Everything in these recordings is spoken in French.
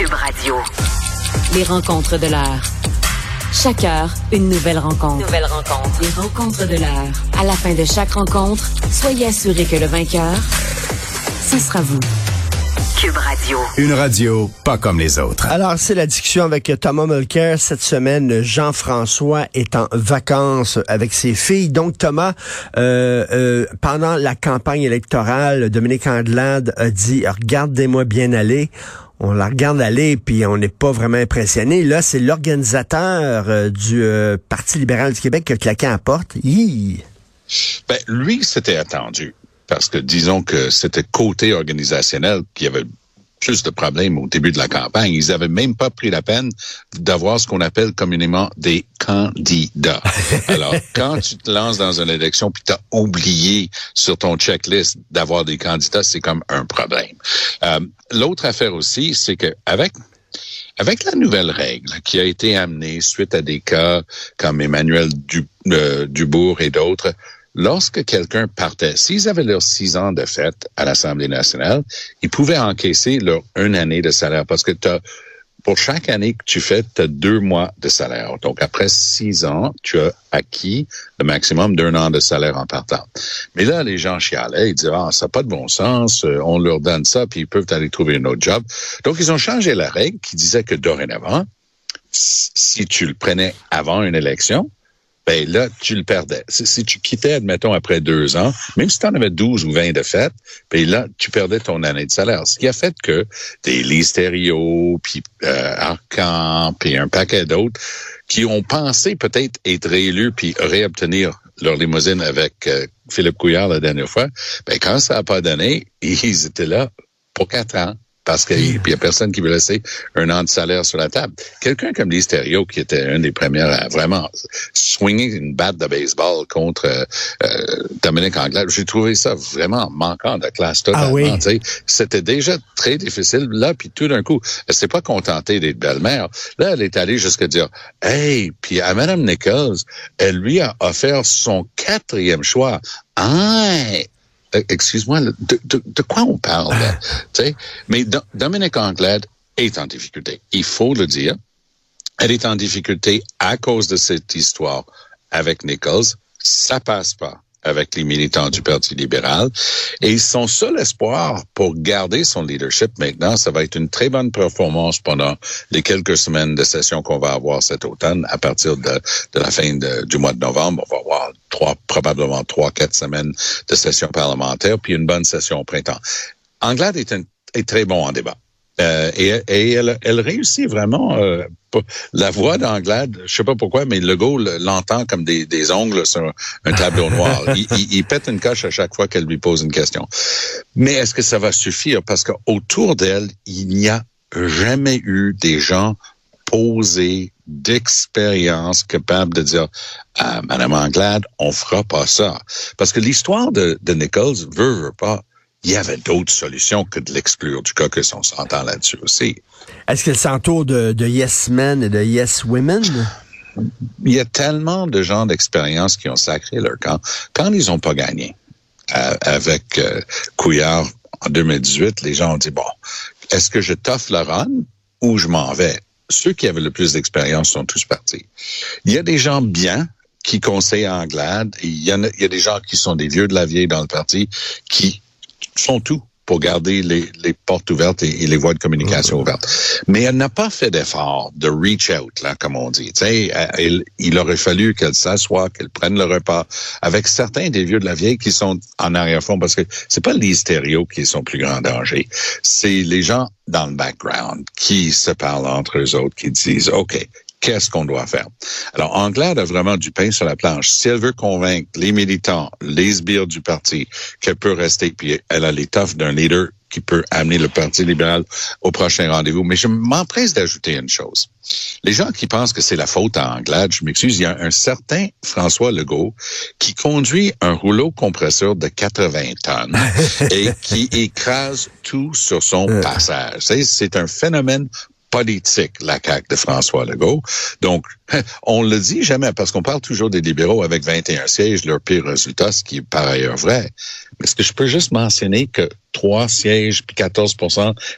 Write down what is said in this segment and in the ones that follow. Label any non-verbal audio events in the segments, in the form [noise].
Cube Radio. Les rencontres de l'heure. Chaque heure, une nouvelle rencontre. Nouvelle rencontre. Les rencontres de l'heure. À la fin de chaque rencontre, soyez assurés que le vainqueur, ce sera vous. Cube Radio. Une radio pas comme les autres. Alors, c'est la discussion avec Thomas Mulcair. Cette semaine, Jean-François est en vacances avec ses filles. Donc, Thomas, euh, euh, pendant la campagne électorale, Dominique Andelade a dit, regardez-moi bien aller on la regarde aller puis on n'est pas vraiment impressionné. Là, c'est l'organisateur euh, du euh, Parti libéral du Québec qui a claqué à la porte. Ben, lui, c'était attendu. Parce que disons que c'était côté organisationnel qui avait plus de problèmes au début de la campagne. Ils avaient même pas pris la peine d'avoir ce qu'on appelle communément des candidats. [laughs] Alors, quand tu te lances dans une élection puis tu as oublié sur ton checklist d'avoir des candidats, c'est comme un problème. Euh, L'autre affaire aussi, c'est que avec avec la nouvelle règle qui a été amenée suite à des cas comme Emmanuel euh, Dubourg et d'autres, lorsque quelqu'un partait, s'ils avaient leurs six ans de fête à l'Assemblée nationale, ils pouvaient encaisser leur une année de salaire parce que as, pour chaque année que tu fais, tu as deux mois de salaire. Donc, après six ans, tu as acquis le maximum d'un an de salaire en partant. Mais là, les gens chialaient, ils disaient, ah, ça n'a pas de bon sens, euh, on leur donne ça, puis ils peuvent aller trouver un autre job. Donc, ils ont changé la règle qui disait que dorénavant, si tu le prenais avant une élection, ben là, tu le perdais. Si, tu quittais, admettons, après deux ans, même si tu en avais 12 ou 20 de fête, ben là, tu perdais ton année de salaire. Ce qui a fait que des Listerio, puis euh, Arcan, puis un paquet d'autres, qui ont pensé peut-être être réélus puis réobtenir leur limousine avec euh, Philippe Couillard la dernière fois, ben quand ça n'a pas donné, [laughs] ils étaient là pour quatre ans parce qu'il n'y a personne qui veut laisser un an de salaire sur la table. Quelqu'un comme Listerio, qui était un des premiers à vraiment swinger une batte de baseball contre euh, euh Dominique Anglade, j'ai trouvé ça vraiment manquant de classe totalement. Ah oui. C'était déjà très difficile. Là, puis tout d'un coup, elle s'est pas contentée d'être belle-mère. Là, elle est allée jusqu'à dire, hey, puis à Mme Nichols, elle lui a offert son quatrième choix. Ah, excuse-moi, de, de, de, quoi on parle? [laughs] Mais Dominique Anglade est en difficulté. Il faut le dire. Elle est en difficulté à cause de cette histoire avec Nichols. Ça passe pas avec les militants du Parti libéral. Et son seul espoir pour garder son leadership maintenant, ça va être une très bonne performance pendant les quelques semaines de session qu'on va avoir cet automne. À partir de, de la fin du mois de novembre, on va avoir trois, probablement trois, quatre semaines de session parlementaire, puis une bonne session au printemps. Anglade est, un, est très bon en débat. Euh, et, et elle, elle, réussit vraiment. Euh, la voix d'Anglade, je sais pas pourquoi, mais le go l'entend comme des, des, ongles sur un tableau noir. [laughs] il, il, il, pète une coche à chaque fois qu'elle lui pose une question. Mais est-ce que ça va suffire? Parce qu'autour d'elle, il n'y a jamais eu des gens posés d'expérience capables de dire à Madame Anglade, on fera pas ça. Parce que l'histoire de, de Nichols veut, veut pas il y avait d'autres solutions que de l'exclure du caucus. On s'entend là-dessus aussi. Est-ce qu'elle s'entoure de, de yes men et de yes women? Il y a tellement de gens d'expérience qui ont sacré leur camp quand ils n'ont pas gagné. Euh, avec euh, Couillard en 2018, les gens ont dit, bon, est-ce que je t'offre le run ou je m'en vais? Ceux qui avaient le plus d'expérience sont tous partis. Il y a des gens bien qui conseillent Anglade. Il y, a, il y a des gens qui sont des vieux de la vieille dans le parti qui font tout pour garder les, les portes ouvertes et, les voies de communication ouvertes. Mais elle n'a pas fait d'effort de reach out, là, comme on dit. Elle, il aurait fallu qu'elle s'assoie, qu'elle prenne le repas avec certains des vieux de la vieille qui sont en arrière-fond, parce que c'est pas les stéréos qui sont plus grand danger. C'est les gens dans le background qui se parlent entre eux autres, qui disent, OK, qu'est-ce qu'on doit faire. Alors, Anglade a vraiment du pain sur la planche. Si elle veut convaincre les militants, les sbires du parti qu'elle peut rester, puis elle a l'étoffe d'un leader qui peut amener le Parti libéral au prochain rendez-vous. Mais je m'empresse d'ajouter une chose. Les gens qui pensent que c'est la faute à Anglade, je m'excuse, il y a un certain François Legault qui conduit un rouleau compresseur de 80 tonnes [laughs] et qui écrase tout sur son passage. C'est un phénomène politique, la CAQ de François Legault. Donc, [laughs] on le dit jamais parce qu'on parle toujours des libéraux avec 21 sièges, leur pire résultat, ce qui est par ailleurs vrai. Mais est-ce que je peux juste mentionner que trois sièges puis 14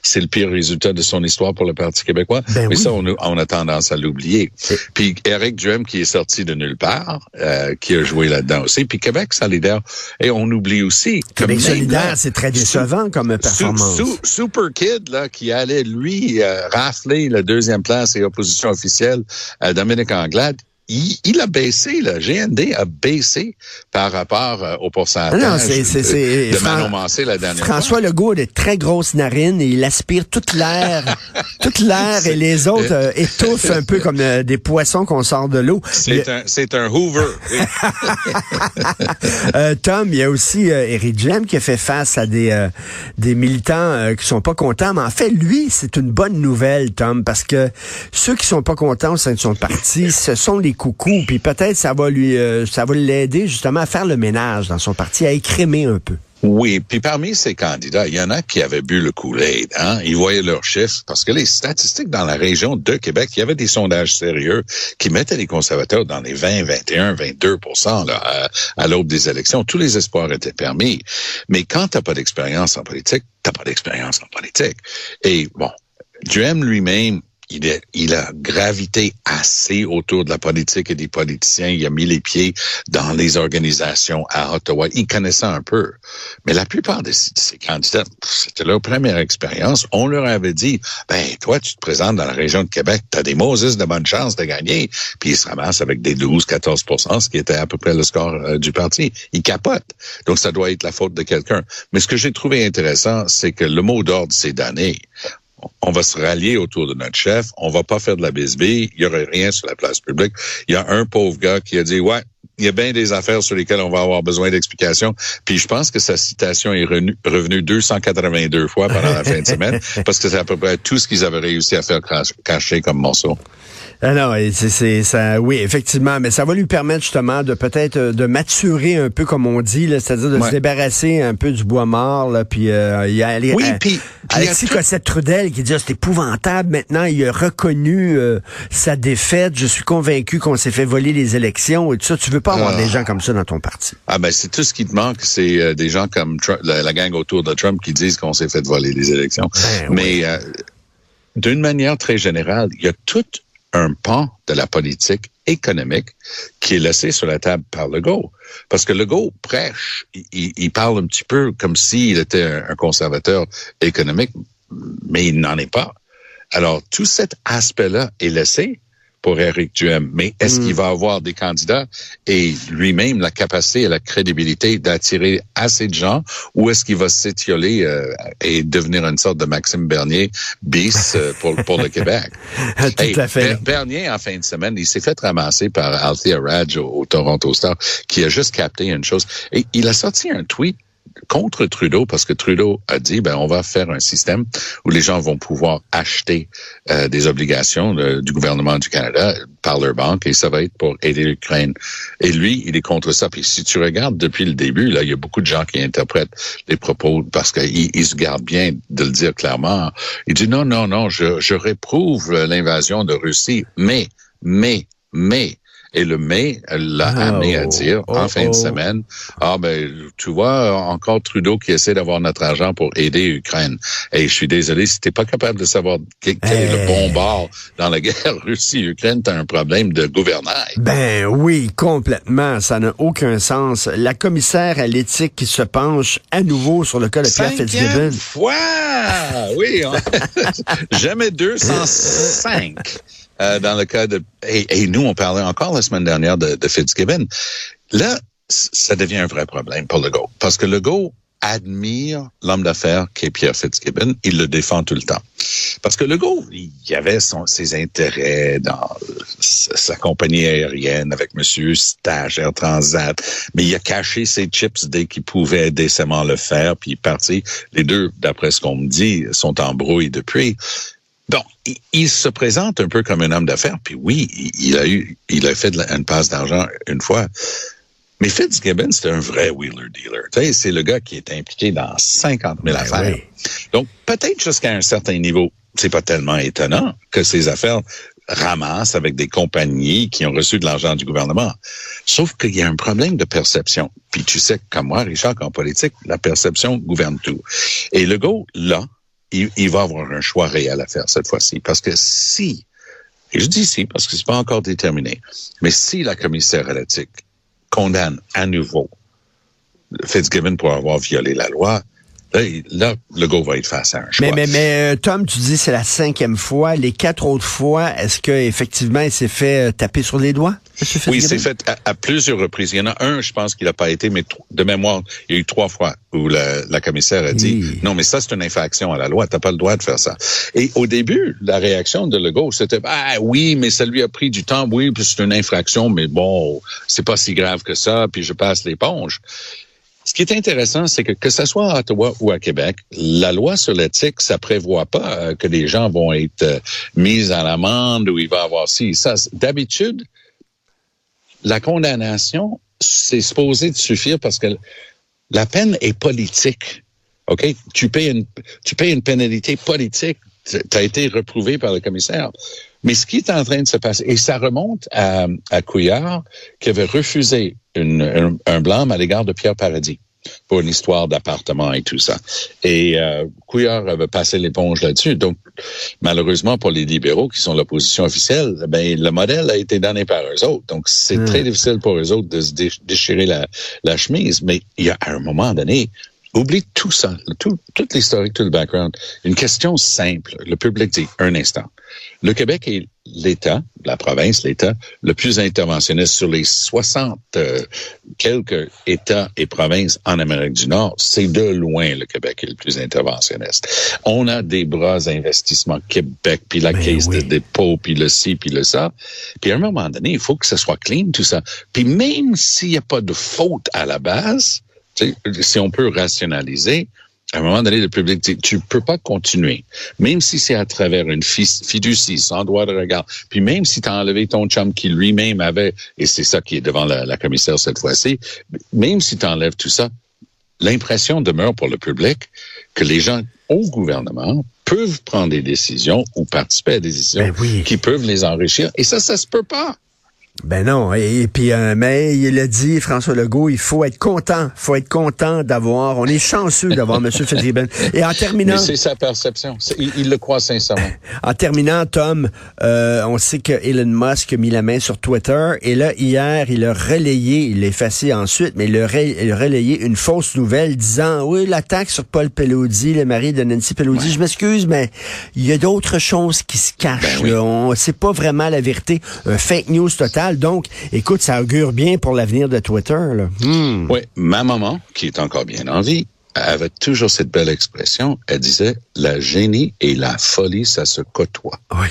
c'est le pire résultat de son histoire pour le Parti québécois? Ben Mais oui. ça, on, a- on a tendance à l'oublier. Puis Eric Duhem qui est sorti de nulle part, euh, qui a joué là-dedans aussi. Puis Québec solidaire. Et on oublie aussi que Québec solidaire, c'est très décevant comme performance. Su- Su- Super Kid, là, qui allait, lui, euh, la deuxième place et opposition officielle à Dominique Anglade, il, il a baissé, le GND a baissé par rapport euh, au pourcentage Non, c'est- c'est- c'est- de Fran- Manon Mancé la dernière François Legault a de très grosses narines et il aspire toute l'air, [laughs] toute l'air et les autres euh, étouffent un peu comme euh, des poissons qu'on sort de l'eau. C'est un, c'est un Hoover. oui. [laughs] Tom, il y a aussi Eric Duhem qui a fait face à des euh, des militants qui sont pas contents. Mais en fait, lui, c'est une bonne nouvelle, Tom, parce que ceux qui sont pas contents au sein de son parti, ce sont les coucous. Puis peut-être ça va lui, euh, ça va l'aider justement à faire le ménage dans son parti, à écrémer un peu. Oui, puis parmi ces candidats, il y en a qui avaient bu le Kool-Aid. Hein? Ils voyaient leurs chiffres parce que les statistiques dans la région de Québec, il y avait des sondages sérieux qui mettaient les conservateurs dans les 20, 21, 22% là, à, l'aube des élections. Tous les espoirs étaient permis. Mais quand t'as pas d'expérience en politique, t'as pas d'expérience en politique. Et bon, Duhem lui-même, il, a gravité assez autour de la politique et des politiciens. Il a mis les pieds dans les organisations à Ottawa. Il connaissait un peu. Mais la plupart de ces, candidats, c'était leur première expérience. On leur avait dit, ben, toi, tu te présentes dans la région de Québec, tu as des Moses de bonne chance de gagner. Puis ils se ramassent avec des 12, 14% ce qui était à peu près le score euh, du parti. Ils capotent. Donc, ça doit être la faute de quelqu'un. Mais ce que j'ai trouvé intéressant, c'est que le mot d'ordre s'est donné on va se rallier autour de notre chef, on va pas faire de la bisbille, il y aurait rien sur la place publique. Il y a un pauvre gars qui a dit, ouais, il y a bien des affaires sur lesquelles on va avoir besoin d'explications. Puis je pense que sa citation est revenu- revenue 282 fois pendant la fin de semaine, [laughs] parce que c'est à peu près tout ce qu'ils avaient réussi à faire cacher comme morceau. Ah non, et c'est, ça, oui, effectivement, mais ça va lui permettre justement de peut-être euh, de maturer un peu comme on dit, c'est-à-dire de Ouais. se débarrasser un peu du bois mort, là, puis euh, il y a Oui, euh, puis- puis Alexis tout- Cossette Trudel qui dit ah, c'est épouvantable. Maintenant, il a reconnu euh, sa défaite. Je suis convaincu qu'on s'est fait voler les élections et tout ça. Tu veux pas avoir Ah. des gens comme ça dans ton parti. Ah ben c'est tout ce qui te manque, c'est euh, des gens comme Trump- la, la gang autour de Trump qui disent qu'on s'est fait voler les élections. Ben Mais euh, d'une manière très générale, il y a tout un pan de la politique économique qui est laissé sur la table par Legault. Parce que Legault prêche, il, il- il parle un petit peu comme s'il était un, un conservateur économique, mais il n'en est pas. Alors, tout cet aspect-là est laissé pour Éric Duhem. Mais est-ce qu'il va avoir des candidats? Et lui-même la capacité et la crédibilité d'attirer assez de gens? Ou est-ce qu'il va s'étioler euh, et devenir une sorte de Maxime Bernier bis euh, pour, pour le Québec? [laughs] tout Hey, à fait. Ber- Bernier, en fin de semaine, il s'est fait ramasser par Althea Raj au, au Toronto Star, qui a juste capté une chose. Et il a sorti un tweet contre Trudeau parce que Trudeau a dit ben on va faire un système où les gens vont pouvoir acheter euh, des obligations du gouvernement du Canada par leur banque et ça va être pour aider l'Ukraine. Et lui, il est contre ça. Puis si tu regardes depuis le début, là, il y a beaucoup de gens qui interprètent les propos parce qu'il il se garde bien de le dire clairement. Il dit non, non, non, je, je réprouve l'invasion de Russie, mais, mais, mais. Et le mais l'a Oh, amené à dire en oh, fin de oh. semaine, ah ben tu vois encore Trudeau qui essaie d'avoir notre argent pour aider l'Ukraine. Et je suis désolé si t'es pas capable de savoir quel, quel est le bon bord dans la guerre [laughs] Russie-Ukraine, t'as un problème de gouvernail. Ben oui, complètement. Ça n'a aucun sens. La commissaire à l'éthique qui se penche à nouveau sur le cas de Pierre Fitzgibbon. fois! Oui, on- [laughs] jamais 205 euh, dans le cas de... Et, et nous, on parlait encore la semaine dernière de, de Fitzgibbon. Là, ça devient un vrai problème pour Legault. Parce que Legault admire l'homme d'affaires qui est Pierre Fitzgibbon. Il le défend tout le temps. Parce que Legault, il avait son, ses intérêts dans sa, sa compagnie aérienne avec Monsieur Stage Air Transat, mais il a caché ses chips dès qu'il pouvait décemment le faire, puis il est parti. Les deux, d'après ce qu'on me dit, sont en brouille depuis. Bon, il, se présente un peu comme un homme d'affaires, puis oui, il, a eu, il a fait de la- une passe d'argent une fois. Mais Fitzgibbon, c'est un vrai wheeler-dealer. Tu sais, c'est le gars qui est impliqué dans 50 000 Ben affaires. oui. Donc, peut-être jusqu'à un certain niveau, c'est pas tellement étonnant que ces affaires ramassent avec des compagnies qui ont reçu de l'argent du gouvernement. Sauf qu'il y a un problème de perception. Puis tu sais, comme moi, Richard, qu'en politique, la perception gouverne tout. Et Legault, là, il, va avoir un choix réel à faire cette fois-ci. Parce que si, et je dis si parce que c'est pas encore déterminé, mais si la commissaire à l'éthique condamne à nouveau Fitzgibbon pour avoir violé la loi, Là, là, le go va être face à un choix. Mais, mais, mais euh, Tom, tu dis c'est la cinquième fois. Les quatre autres fois, est-ce que effectivement il s'est fait euh, taper sur les doigts? Oui, c'est fait à, à, plusieurs reprises. Il y en a un, je pense qu'il n'a pas été, mais de mémoire, il y a eu trois fois où la, la commissaire a dit oui. non, mais ça c'est une infraction à la loi. T'as pas le droit de faire ça. Et au début, la réaction de Legault, c'était ah oui, mais ça lui a pris du temps. Oui, puis c'est une infraction, mais bon, c'est pas si grave que ça. Puis je passe l'éponge. Ce qui est intéressant, c'est que que ce soit à Ottawa ou à Québec, la loi sur l'éthique, ça prévoit pas euh, que les gens vont être euh, mis à l'amende ou il va avoir ci, ça. D'habitude, la condamnation, c'est supposé de suffire parce que la peine est politique. OK? Tu payes une, tu payes une pénalité politique. Tu été reprouvé par le commissaire. Mais ce qui est en train de se passer, et ça remonte à, à Couillard, qui avait refusé un blâme à l'égard de Pierre Paradis pour une histoire d'appartement et tout ça. Et euh, Couillard avait passé l'éponge là-dessus. Donc, malheureusement pour les libéraux qui sont l'opposition officielle, ben le modèle a été donné par eux autres. Donc, c'est mmh. très difficile pour eux autres de se déchirer la, la chemise. Mais il y a à un moment donné, Oublie tout ça, tout, toute l'historique, tout le background. Une question simple. Le public dit, un instant. Le Québec est l'État, la province, l'État, le plus interventionniste sur les 60 euh, quelques États et provinces en Amérique du Nord. C'est de loin le Québec est le plus interventionniste. On a des bras d'investissement Québec, puis la Mais caisse oui. de dépôt, puis le ci, puis le ça. Puis à un moment donné, il faut que ce soit clean, tout ça. Puis même s'il n'y a pas de faute à la base, si on peut rationaliser, à un moment donné, le public dit, tu peux pas continuer, même si c'est à travers une fiducie, sans droit de regard, puis même si tu as enlevé ton chum qui lui-même avait, et c'est ça qui est devant la, la commissaire cette fois-ci, même si tu enlèves tout ça, l'impression demeure pour le public que les gens au gouvernement peuvent prendre des décisions ou participer à des décisions ben oui. qui peuvent les enrichir. Et ça, ça se peut pas. Ben non, et, et puis euh, mais il a dit François Legault, il faut être content, faut être content d'avoir, on est chanceux d'avoir M. [laughs] Fitzgibbon. Et en terminant, c'est sa perception, il, il, le croit sincèrement. [laughs] En terminant, Tom, euh, on sait que Elon Musk a mis la main sur Twitter et là hier, il a relayé, il l'a effacé ensuite, mais il a, il a, relayé une fausse nouvelle disant oui l'attaque sur Paul Pelosi, le mari de Nancy Pelosi. Ouais. Je m'excuse, mais il y a d'autres choses qui se cachent. Ben oui. On sait pas vraiment la vérité, un fake news total. Donc, écoute, ça augure bien pour l'avenir de Twitter. Là. Hmm. Oui, ma maman, qui est encore bien en vie, avait toujours cette belle expression. Elle disait, la génie et la folie, ça se côtoie. Oui.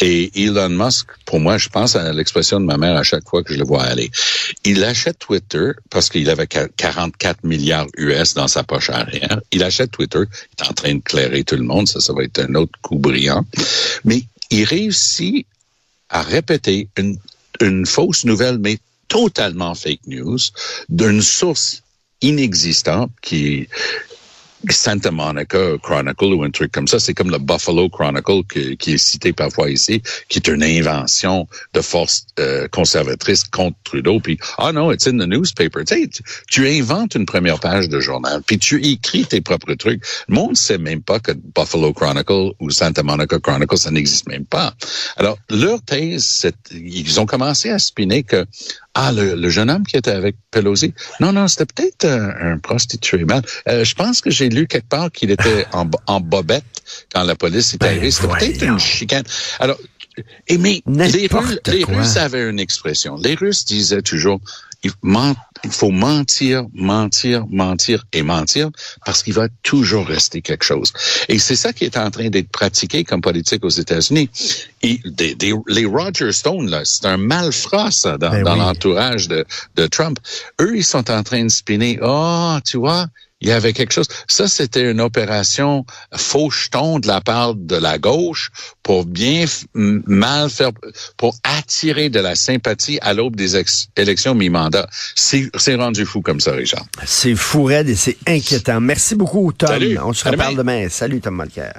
Et Elon Musk, pour moi, je pense à l'expression de ma mère à chaque fois que je le vois aller. Il achète Twitter parce qu'il avait 44 milliards US dans sa poche arrière. Il achète Twitter. Il est en train de clairer tout le monde. Ça, ça va être un autre coup brillant. Mais il réussit à répéter une une fausse nouvelle, mais totalement fake news, d'une source inexistante qui Santa Monica Chronicle ou un truc comme ça. C'est comme le Buffalo Chronicle qui est cité parfois ici, qui est une invention de force euh, conservatrice contre Trudeau. Puis, ah non, it's in the newspaper. Tu, sais, tu inventes une première page de journal, puis tu écris tes propres trucs. Le monde ne sait même pas que Buffalo Chronicle ou Santa Monica Chronicle, ça n'existe même pas. Alors, leur thèse, ils ont commencé à spinner que ah, le, le, jeune homme qui était avec Pelosi. Non, non, c'était peut-être un, un, prostitué. Euh, je pense que j'ai lu quelque part qu'il était [laughs] en, en, bobette quand la police est ben, arrivée. C'était peut-être une chicane. Alors, et mais les, Russes, les Russes avaient une expression. Les Russes disaient toujours, il, ment, il faut mentir, mentir, mentir et mentir parce qu'il va toujours rester quelque chose. Et c'est ça qui est en train d'être pratiqué comme politique aux États-Unis. Et des, des, les Roger Stone, là, c'est un malfrat, ça, dans, ben dans oui. l'entourage de, de Trump. Eux, ils sont en train de spinner. Oh, tu vois, il y avait quelque chose. Ça, c'était une opération faucheton de la part de la gauche pour bien mal faire, pour attirer de la sympathie à l'aube des élections mi-mandat. C'est rendu fou comme ça, Richard. C'est fou, Red, et c'est inquiétant. Merci beaucoup, Tom. Salut. On se reparle demain. demain. Salut, Tom Malker.